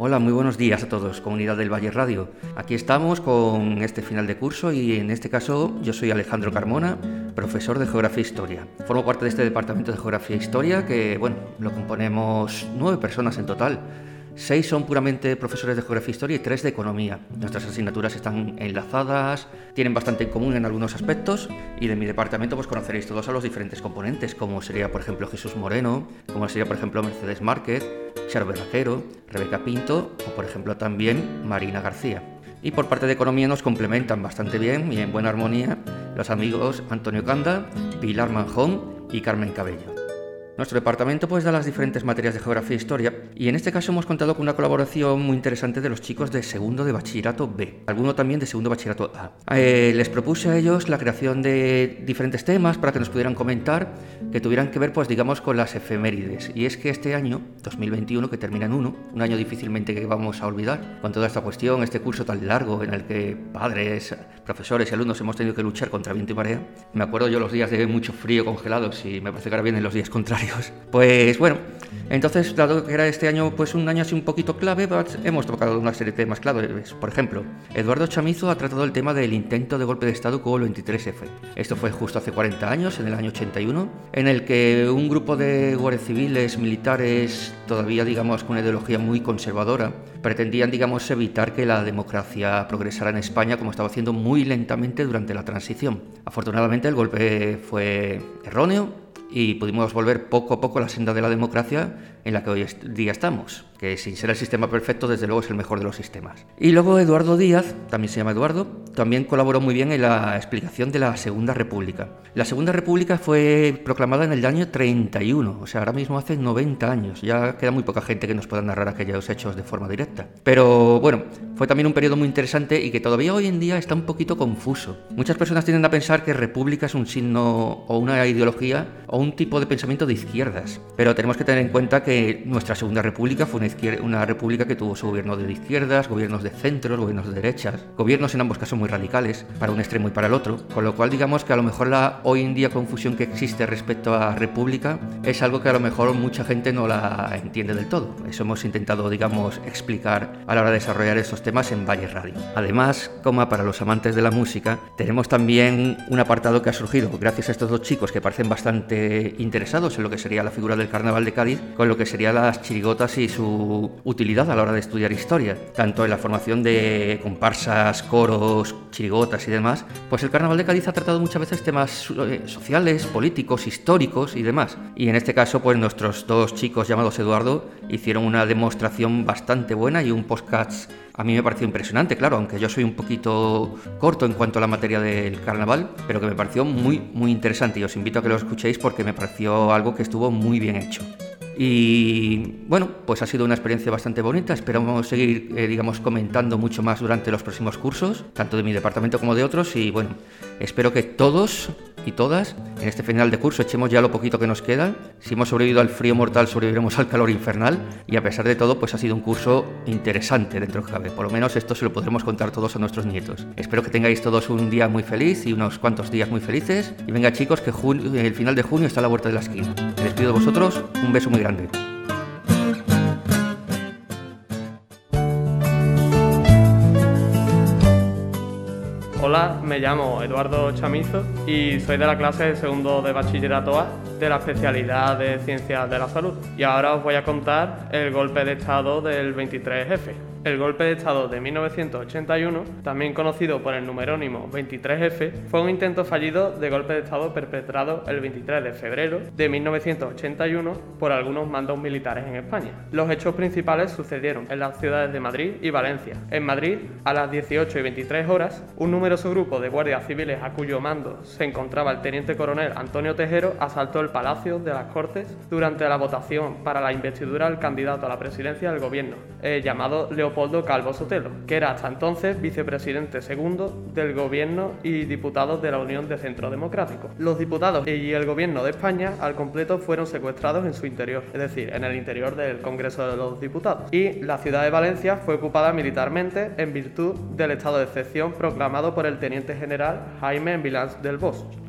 Hola, muy buenos días a todos, comunidad del Valle Radio. Aquí estamos con este final de curso y en este caso yo soy Alejandro Carmona, profesor de Geografía e Historia. Formo parte de este departamento de Geografía e Historia que, bueno, lo componemos nueve personas en total. Seis son puramente profesores de Geografía e Historia y tres de Economía. Nuestras asignaturas están enlazadas, tienen bastante en común en algunos aspectos y de mi departamento pues conoceréis todos a los diferentes componentes, como sería por ejemplo Jesús Moreno, como sería por ejemplo Mercedes Márquez, Charo Berrajero, Rebeca Pinto o por ejemplo también Marina García. Y por parte de Economía nos complementan bastante bien y en buena armonía los amigos Antonio Canda, Pilar Manjón y Carmen Cabello. Nuestro departamento pues da las diferentes materias de geografía e historia y en este caso hemos contado con una colaboración muy interesante de los chicos de segundo de bachillerato B, alguno también de segundo bachillerato A. Eh, les propuse a ellos la creación de diferentes temas para que nos pudieran comentar que tuvieran que ver pues digamos con las efemérides y es que este año 2021 que termina en uno, un año difícilmente que vamos a olvidar con toda esta cuestión, este curso tan largo en el que padres, profesores y alumnos hemos tenido que luchar contra viento y marea. Me acuerdo yo los días de mucho frío congelados y me parece que ahora vienen los días contrarios pues bueno, entonces, dado que era este año pues un año así un poquito clave, hemos tocado una serie de temas claves. Por ejemplo, Eduardo Chamizo ha tratado el tema del intento de golpe de Estado con el 23F. Esto fue justo hace 40 años, en el año 81, en el que un grupo de guardias civiles, militares, todavía digamos con una ideología muy conservadora, pretendían digamos evitar que la democracia progresara en España como estaba haciendo muy lentamente durante la transición. Afortunadamente el golpe fue erróneo y pudimos volver poco a poco a la senda de la democracia en la que hoy día estamos, que sin ser el sistema perfecto, desde luego es el mejor de los sistemas. Y luego Eduardo Díaz, también se llama Eduardo, también colaboró muy bien en la explicación de la Segunda República. La Segunda República fue proclamada en el año 31, o sea, ahora mismo hace 90 años, ya queda muy poca gente que nos pueda narrar aquellos hechos de forma directa. Pero bueno, fue también un periodo muy interesante y que todavía hoy en día está un poquito confuso. Muchas personas tienden a pensar que república es un signo o una ideología o un tipo de pensamiento de izquierdas, pero tenemos que tener en cuenta que nuestra Segunda República fue una, una república que tuvo su gobierno de izquierdas, gobiernos de centros, gobiernos de derechas, gobiernos en ambos casos muy radicales, para un extremo y para el otro, con lo cual digamos que a lo mejor la hoy en día confusión que existe respecto a república es algo que a lo mejor mucha gente no la entiende del todo. Eso hemos intentado, digamos, explicar a la hora de desarrollar estos temas en Valle Radio. Además, como para los amantes de la música, tenemos también un apartado que ha surgido gracias a estos dos chicos que parecen bastante interesados en lo que sería la figura del Carnaval de Cádiz, con lo que serían las chirigotas y su utilidad a la hora de estudiar historia, tanto en la formación de comparsas, coros, chirigotas y demás, pues el Carnaval de Cádiz ha tratado muchas veces temas eh, sociales, políticos, históricos y demás. Y en este caso, pues nuestros dos chicos llamados Eduardo hicieron una demostración bastante buena y un podcast a mí me pareció impresionante, claro, aunque yo soy un poquito corto en cuanto a la materia del carnaval, pero que me pareció muy, muy interesante y os invito a que lo escuchéis porque me pareció algo que estuvo muy bien hecho. Y bueno, pues ha sido una experiencia bastante bonita. Esperamos seguir, eh, digamos, comentando mucho más durante los próximos cursos, tanto de mi departamento como de otros. Y bueno, espero que todos y todas en este final de curso echemos ya lo poquito que nos queda. Si hemos sobrevivido al frío mortal, sobreviviremos al calor infernal. Y a pesar de todo, pues ha sido un curso interesante dentro de cabe. Por lo menos esto se lo podremos contar todos a nuestros nietos. Espero que tengáis todos un día muy feliz y unos cuantos días muy felices. Y venga, chicos, que el final de junio está a la vuelta de la esquina. Me despido de vosotros. Un beso muy grande. 選んでる。Me llamo Eduardo Chamizo y soy de la clase de segundo de bachillerato A de la especialidad de Ciencias de la Salud. Y ahora os voy a contar el golpe de Estado del 23F. El golpe de Estado de 1981, también conocido por el numerónimo 23F, fue un intento fallido de golpe de Estado perpetrado el 23 de febrero de 1981 por algunos mandos militares en España. Los hechos principales sucedieron en las ciudades de Madrid y Valencia. En Madrid, a las 18 y 23 horas, un numeroso grupo de guardias civiles a cuyo mando se encontraba el teniente coronel Antonio Tejero asaltó el Palacio de las Cortes durante la votación para la investidura del candidato a la presidencia del gobierno, eh, llamado Leopoldo Calvo Sotelo, que era hasta entonces vicepresidente segundo del gobierno y diputado de la Unión de Centro Democrático. Los diputados y el gobierno de España al completo fueron secuestrados en su interior, es decir, en el interior del Congreso de los Diputados. Y la ciudad de Valencia fue ocupada militarmente en virtud del estado de excepción proclamado por el teniente general Jaime Vilás del Bosch.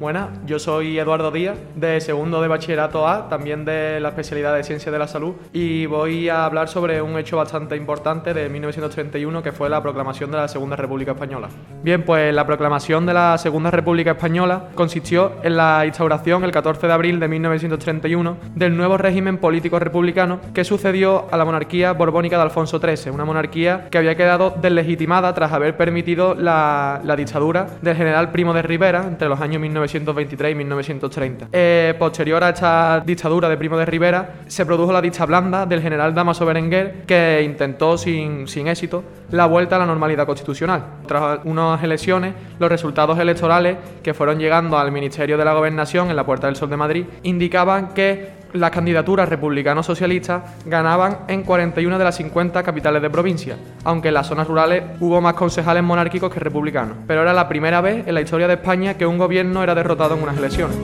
Buenas, yo soy Eduardo Díaz, de segundo de bachillerato A, también de la especialidad de Ciencias de la Salud, y voy a hablar sobre un hecho bastante importante de 1931 que fue la proclamación de la Segunda República Española. Bien, pues la proclamación de la Segunda República Española consistió en la instauración el 14 de abril de 1931 del nuevo régimen político republicano que sucedió a la monarquía borbónica de Alfonso XIII, una monarquía que había quedado deslegitimada tras haber permitido la, dictadura del general Primo de Rivera entre los años 19 1923 y 1930. Eh, posterior a esta dictadura de Primo de Rivera, se produjo la dicha blanda del general Damaso Berenguer, que intentó sin, sin éxito la vuelta a la normalidad constitucional. Tras unas elecciones, los resultados electorales que fueron llegando al Ministerio de la Gobernación en la Puerta del Sol de Madrid indicaban que las candidaturas republicano-socialistas ganaban en 41 de las 50 capitales de provincia, aunque en las zonas rurales hubo más concejales monárquicos que republicanos. Pero era la primera vez en la historia de España que un gobierno era derrotado en unas elecciones.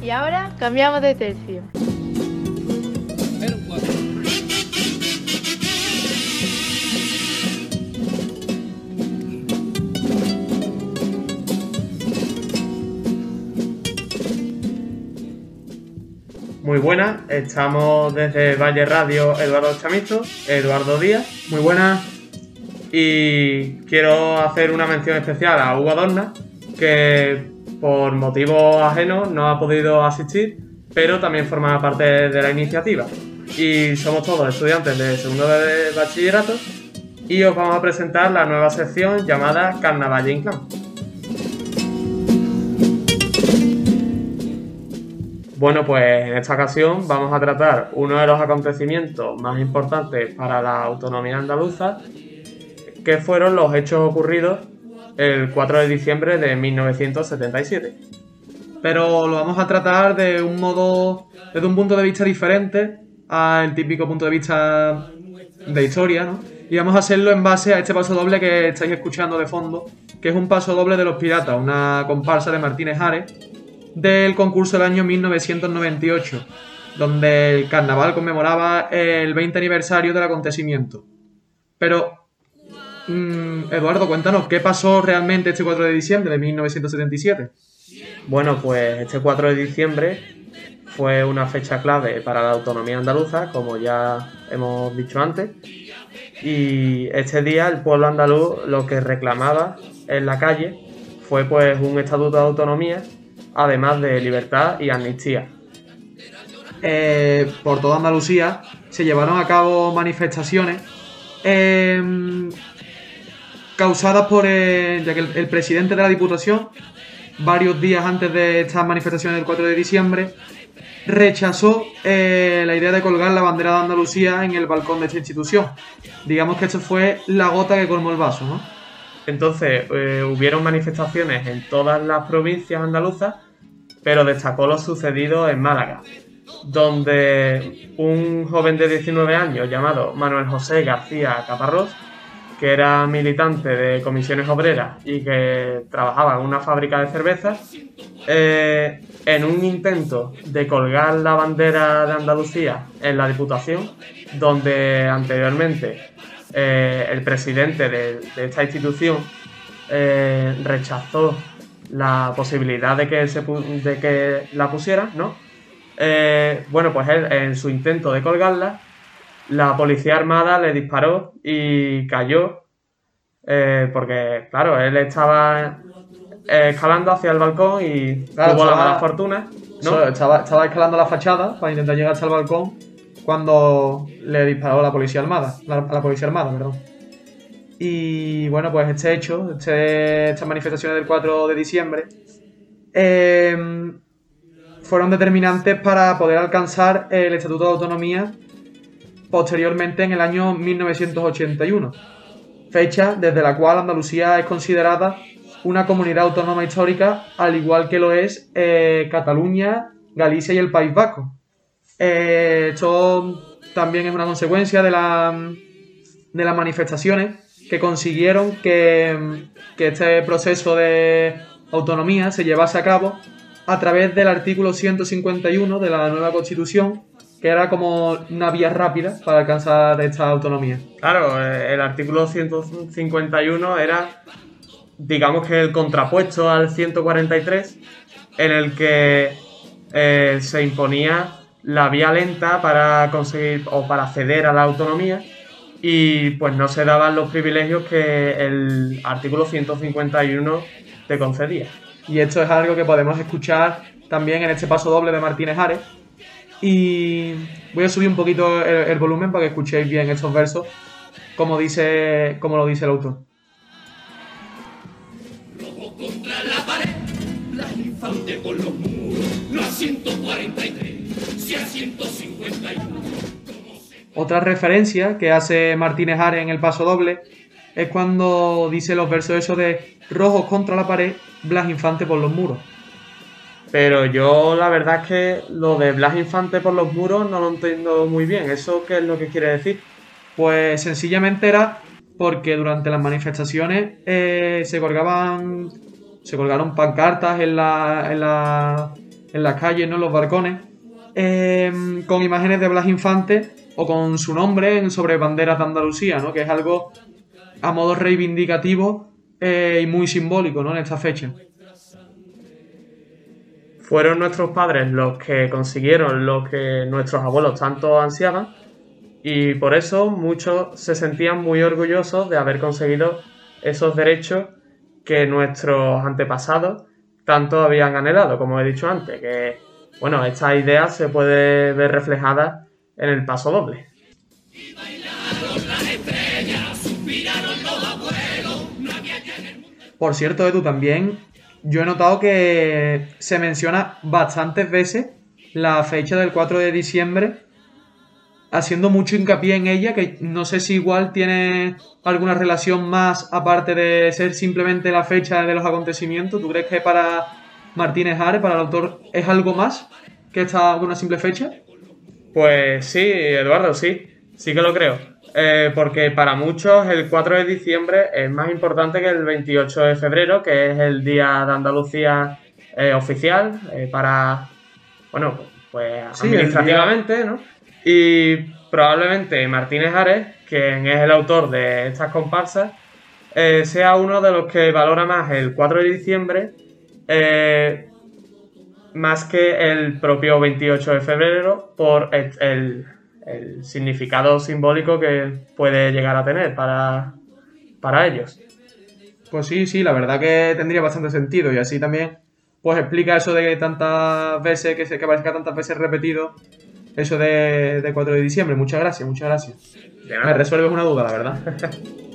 Y ahora cambiamos de tercio. Muy buenas, estamos desde Valle Radio Eduardo Chamizo, Eduardo Díaz. Muy buenas. Y quiero hacer una mención especial a Hugo Adorna, que por motivos ajenos no ha podido asistir, pero también forma parte de la iniciativa. Y somos todos estudiantes de segundo de bachillerato y os vamos a presentar la nueva sección llamada Carnaval Inclán. Bueno, pues en esta ocasión vamos a tratar uno de los acontecimientos más importantes para la autonomía andaluza, que fueron los hechos ocurridos el 4 de diciembre de 1977. Pero lo vamos a tratar de un modo, desde un punto de vista diferente al típico punto de vista de historia, ¿no? Y vamos a hacerlo en base a este paso doble que estáis escuchando de fondo, que es un paso doble de los piratas, una comparsa de Martínez Ares, del concurso del año 1998, donde el carnaval conmemoraba el 20 aniversario del acontecimiento. Pero, mm, Eduardo, cuéntanos, ¿qué pasó realmente este 4 de diciembre de 1977? Bueno, pues este 4 de diciembre fue una fecha clave para la autonomía andaluza, como ya hemos dicho antes. Y este día el pueblo andaluz lo que reclamaba en la calle fue pues un estatuto de autonomía además de libertad y amnistía. Eh, por toda Andalucía se llevaron a cabo manifestaciones em, causadas por el, ya que el, presidente de la Diputación, varios días antes de estas manifestaciones del 4 de diciembre, rechazó eh, la idea de colgar la bandera de Andalucía en el balcón de esta institución. Digamos que esto fue la gota que colmó el vaso, ¿no? Entonces, eh, hubieron manifestaciones en todas las provincias andaluzas, pero destacó lo sucedido en Málaga, donde un joven de 19 años llamado Manuel José García Caparrós, que era militante de comisiones obreras y que trabajaba en una fábrica de cervezas, eh, en un intento de colgar la bandera de Andalucía en la Diputación, donde anteriormente eh, el presidente de, esta institución eh, rechazó la posibilidad de que, se, de que la pusiera, ¿no? Eh, bueno, pues él, en su intento de colgarla, la policía armada le disparó y cayó, porque, claro, él estaba escalando hacia el balcón y tuvo la mala fortuna. ¿no? Estaba, estaba escalando la fachada para intentar llegar hasta el balcón cuando le disparó la policía armada, la, policía armada, perdón. Y bueno, pues este hecho, este, estas manifestaciones del 4 de diciembre, em, fueron determinantes para poder alcanzar el Estatuto de Autonomía posteriormente en el año 1981, fecha desde la cual Andalucía es considerada una comunidad autónoma histórica, al igual que lo es eh, Cataluña, Galicia y el País Vasco. Eh, esto también es una consecuencia de, de las manifestaciones que consiguieron que, este proceso de autonomía se llevase a cabo a través del artículo 151 de la nueva Constitución, que era como una vía rápida para alcanzar esta autonomía. Claro, eh, el artículo 151 era, digamos que el contrapuesto al 143, en el que eh, se imponía la vía lenta para conseguir o para acceder a la autonomía y pues no se daban los privilegios que el artículo 151 te concedía. Y esto es algo que podemos escuchar también en este paso doble de Martínez Ares. Y voy a subir un poquito el, volumen para que escuchéis bien estos versos, como, dice, como lo dice el autor. contra la pared, por los muros, no a 143, si a 151. Otra referencia que hace Martínez Ares en el paso doble es cuando dice los versos eso de rojos contra la pared, Blas Infante por los muros. Pero yo la verdad es que lo de Blas Infante por los muros no lo entiendo muy bien. ¿Eso qué es lo que quiere decir? Pues sencillamente era porque durante las manifestaciones eh, se colgaban se colgaron pancartas en, la, en, la, en las calles, ¿no? en los balcones, em, con imágenes de Blas Infante o con su nombre sobre banderas de Andalucía, ¿no? que es algo a modo reivindicativo eh, y muy simbólico ¿no? en esta fecha. Fueron nuestros padres los que consiguieron lo que nuestros abuelos tanto ansiaban y por eso muchos se sentían muy orgullosos de haber conseguido esos derechos que nuestros antepasados tanto habían anhelado, como he dicho antes, que bueno, esta idea se puede ver reflejada en el paso doble. Por cierto, Edu, también yo he notado que se menciona bastantes veces la fecha del 4 de diciembre, haciendo mucho hincapié en ella, que no sé si igual tiene alguna relación más aparte de ser simplemente la fecha de los acontecimientos. ¿Tú crees que para Martínez Ares, para el autor, es algo más que esta una simple fecha? Pues sí, Eduardo, sí, sí que lo creo. Eh, porque para muchos el 4 de diciembre es más importante que el 28 de febrero, que es el Día de Andalucía eh, oficial eh, para, bueno, pues administrativamente, ¿no? Y probablemente Martínez Ares, quien es el autor de estas comparsas, sea uno de los que valora más el 4 de diciembre más que el propio 28 de febrero por el, significado simbólico que puede llegar a tener para, para ellos. Pues sí, sí, la verdad que tendría bastante sentido y así también pues explica eso de tantas veces, que, se, que parezca tantas veces repetido, eso de, de 4 de diciembre. Muchas gracias, muchas gracias. Me resuelves una duda, la verdad.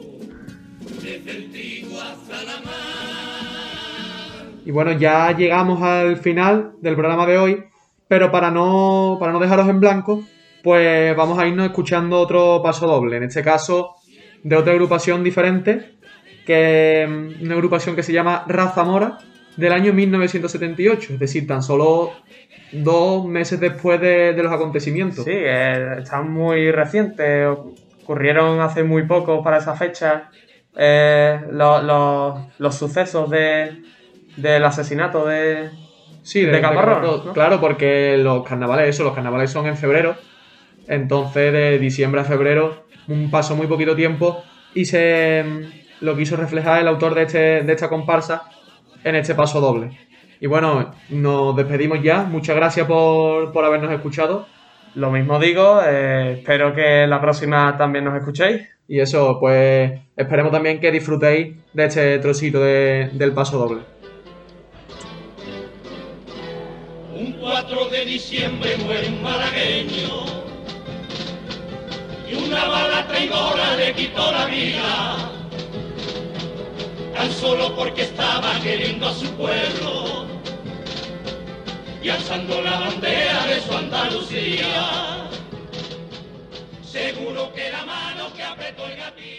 Y bueno, ya llegamos al final del programa de hoy, pero para no, para no dejaros en blanco, pues vamos a irnos escuchando otro paso doble, en este caso de otra agrupación diferente, que una agrupación que se llama Raza Mora, del año 1978, es decir, tan solo dos meses después de, los acontecimientos. Sí, están muy recientes, ocurrieron hace muy poco para esa fecha eh, los sucesos de, del asesinato de, sí, de, Caparrón. Claro, porque los carnavales, eso, los carnavales son en febrero. Entonces, de diciembre a febrero, un paso muy poquito tiempo. Y se lo quiso reflejar el autor de, este, de esta comparsa en este paso doble. Y bueno, nos despedimos ya. Muchas gracias por, por habernos escuchado. Lo mismo digo, eh, espero que la próxima también nos escuchéis. Y eso, pues esperemos también que disfrutéis de este trocito del paso doble. 4 de diciembre muere un malagueño. Y una bala traidora le quitó la vida, tan solo porque estaba queriendo a su pueblo. Y alzando la bandera de su Andalucía. Seguro que la mano que apretó el gatillo